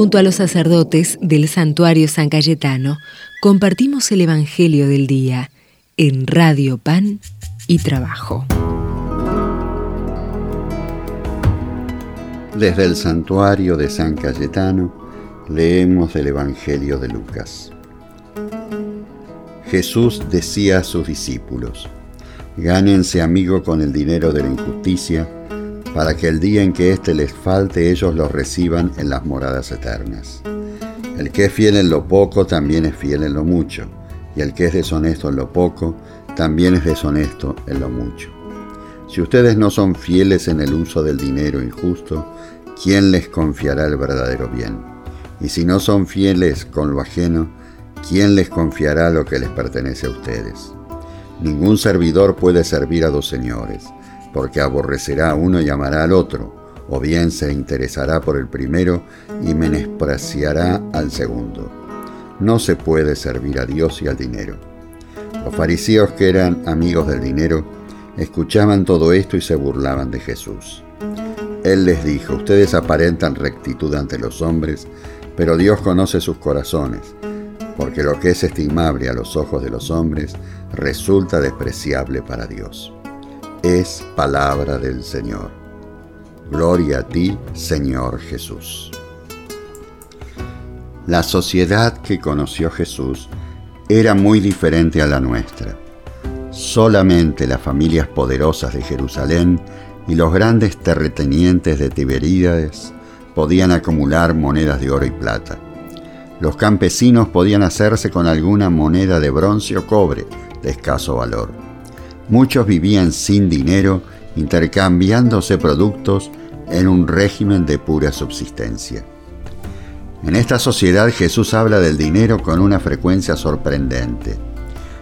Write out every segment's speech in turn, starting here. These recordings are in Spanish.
Junto a los sacerdotes del santuario San Cayetano, compartimos el Evangelio del Día en Radio Pan y Trabajo. Desde el santuario de San Cayetano leemos el Evangelio de Lucas. Jesús decía a sus discípulos, Gánense amigo con el dinero de la injusticia, para que el día en que éste les falte ellos lo reciban en las moradas eternas. El que es fiel en lo poco también es fiel en lo mucho, y el que es deshonesto en lo poco también es deshonesto en lo mucho. Si ustedes no son fieles en el uso del dinero injusto, ¿quién les confiará el verdadero bien? Y si no son fieles con lo ajeno, ¿quién les confiará lo que les pertenece a ustedes? Ningún servidor puede servir a dos señores, porque aborrecerá a uno y amará al otro, o bien se interesará por el primero y menospreciará al segundo. No se puede servir a Dios y al dinero. Los fariseos que eran amigos del dinero escuchaban todo esto y se burlaban de Jesús. Él les dijo, ustedes aparentan rectitud ante los hombres, pero Dios conoce sus corazones porque lo que es estimable a los ojos de los hombres resulta despreciable para Dios. Es palabra del Señor. Gloria a ti, Señor Jesús. La sociedad que conoció Jesús era muy diferente a la nuestra. Solamente las familias poderosas de Jerusalén y los grandes terratenientes de Tiberíades podían acumular monedas de oro y plata los campesinos podían hacerse con alguna moneda de bronce o cobre de escaso valor. Muchos vivían sin dinero, intercambiándose productos en un régimen de pura subsistencia. En esta sociedad Jesús habla del dinero con una frecuencia sorprendente.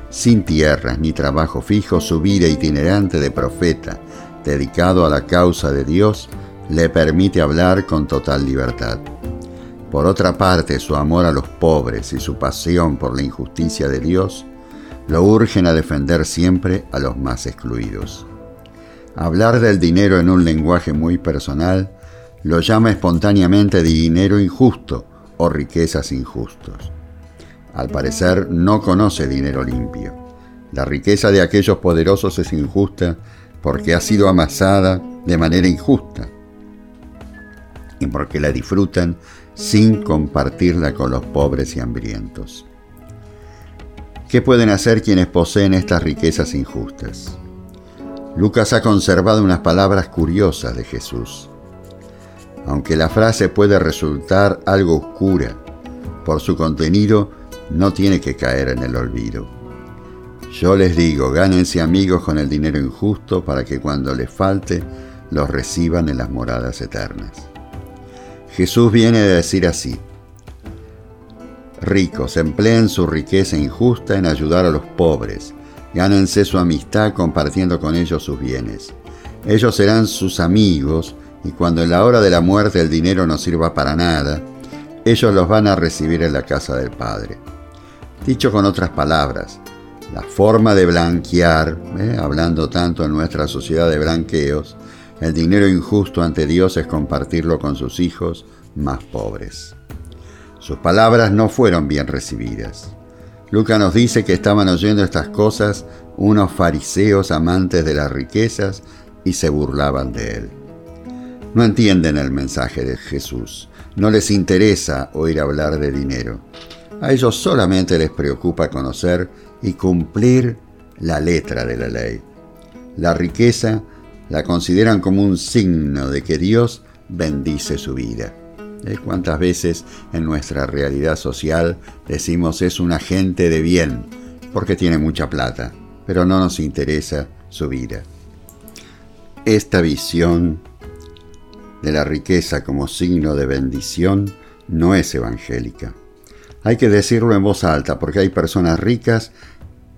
Sin tierras ni trabajo fijo, su vida itinerante de profeta, dedicado a la causa de Dios, le permite hablar con total libertad. Por otra parte, su amor a los pobres y su pasión por la injusticia de Dios lo urgen a defender siempre a los más excluidos. Hablar del dinero en un lenguaje muy personal lo llama espontáneamente dinero injusto o riquezas injustos. Al parecer no conoce dinero limpio. La riqueza de aquellos poderosos es injusta porque ha sido amasada de manera injusta y porque la disfrutan sin compartirla con los pobres y hambrientos. ¿Qué pueden hacer quienes poseen estas riquezas injustas? Lucas ha conservado unas palabras curiosas de Jesús. Aunque la frase puede resultar algo oscura, por su contenido no tiene que caer en el olvido. Yo les digo, gánense amigos con el dinero injusto para que cuando les falte los reciban en las moradas eternas. Jesús viene a decir así, ricos, empleen su riqueza injusta en ayudar a los pobres, gánense su amistad compartiendo con ellos sus bienes. Ellos serán sus amigos y cuando en la hora de la muerte el dinero no sirva para nada, ellos los van a recibir en la casa del Padre. Dicho con otras palabras, la forma de blanquear, ¿eh? hablando tanto en nuestra sociedad de blanqueos, el dinero injusto ante Dios es compartirlo con sus hijos más pobres. Sus palabras no fueron bien recibidas. Lucas nos dice que estaban oyendo estas cosas unos fariseos amantes de las riquezas y se burlaban de él. No entienden el mensaje de Jesús, no les interesa oír hablar de dinero. A ellos solamente les preocupa conocer y cumplir la letra de la ley. La riqueza la consideran como un signo de que Dios bendice su vida. ¿Cuántas veces en nuestra realidad social decimos es un agente de bien porque tiene mucha plata, pero no nos interesa su vida? Esta visión de la riqueza como signo de bendición no es evangélica. Hay que decirlo en voz alta porque hay personas ricas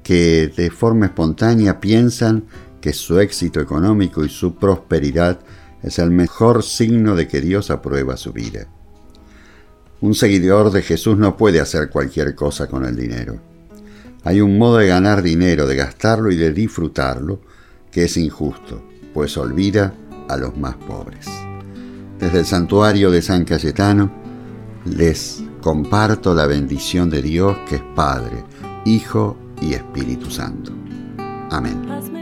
que de forma espontánea piensan que su éxito económico y su prosperidad es el mejor signo de que Dios aprueba su vida. Un seguidor de Jesús no puede hacer cualquier cosa con el dinero. Hay un modo de ganar dinero, de gastarlo y de disfrutarlo que es injusto, pues olvida a los más pobres. Desde el santuario de San Cayetano, les comparto la bendición de Dios que es Padre, Hijo y Espíritu Santo. Amén.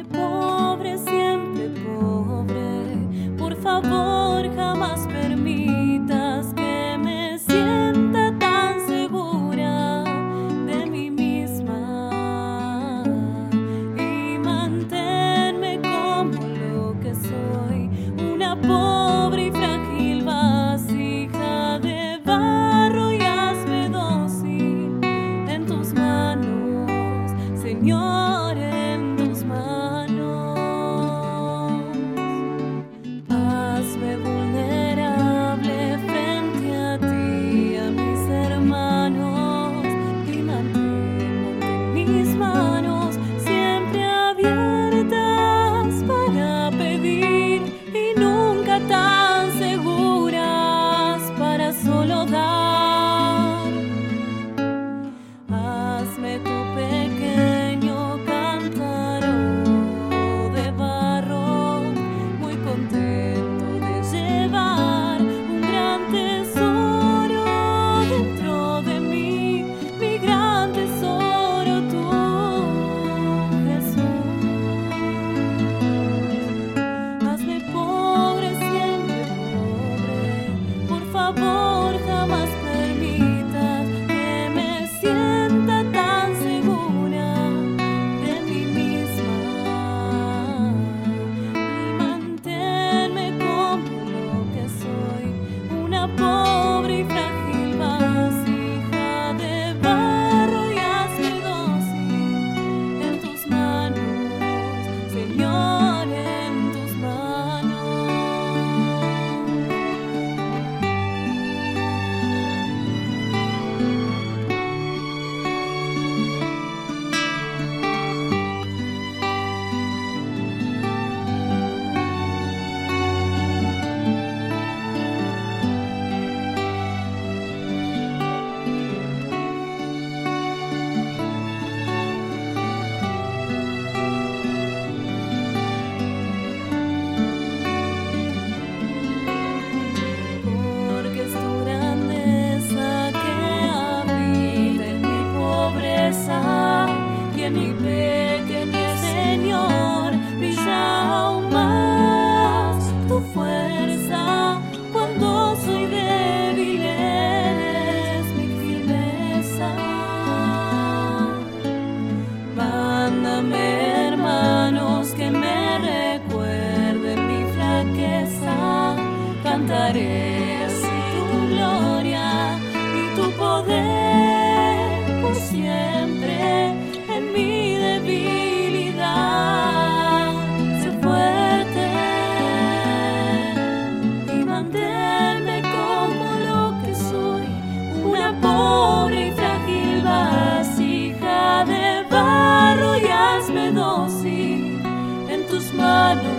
Tus manos.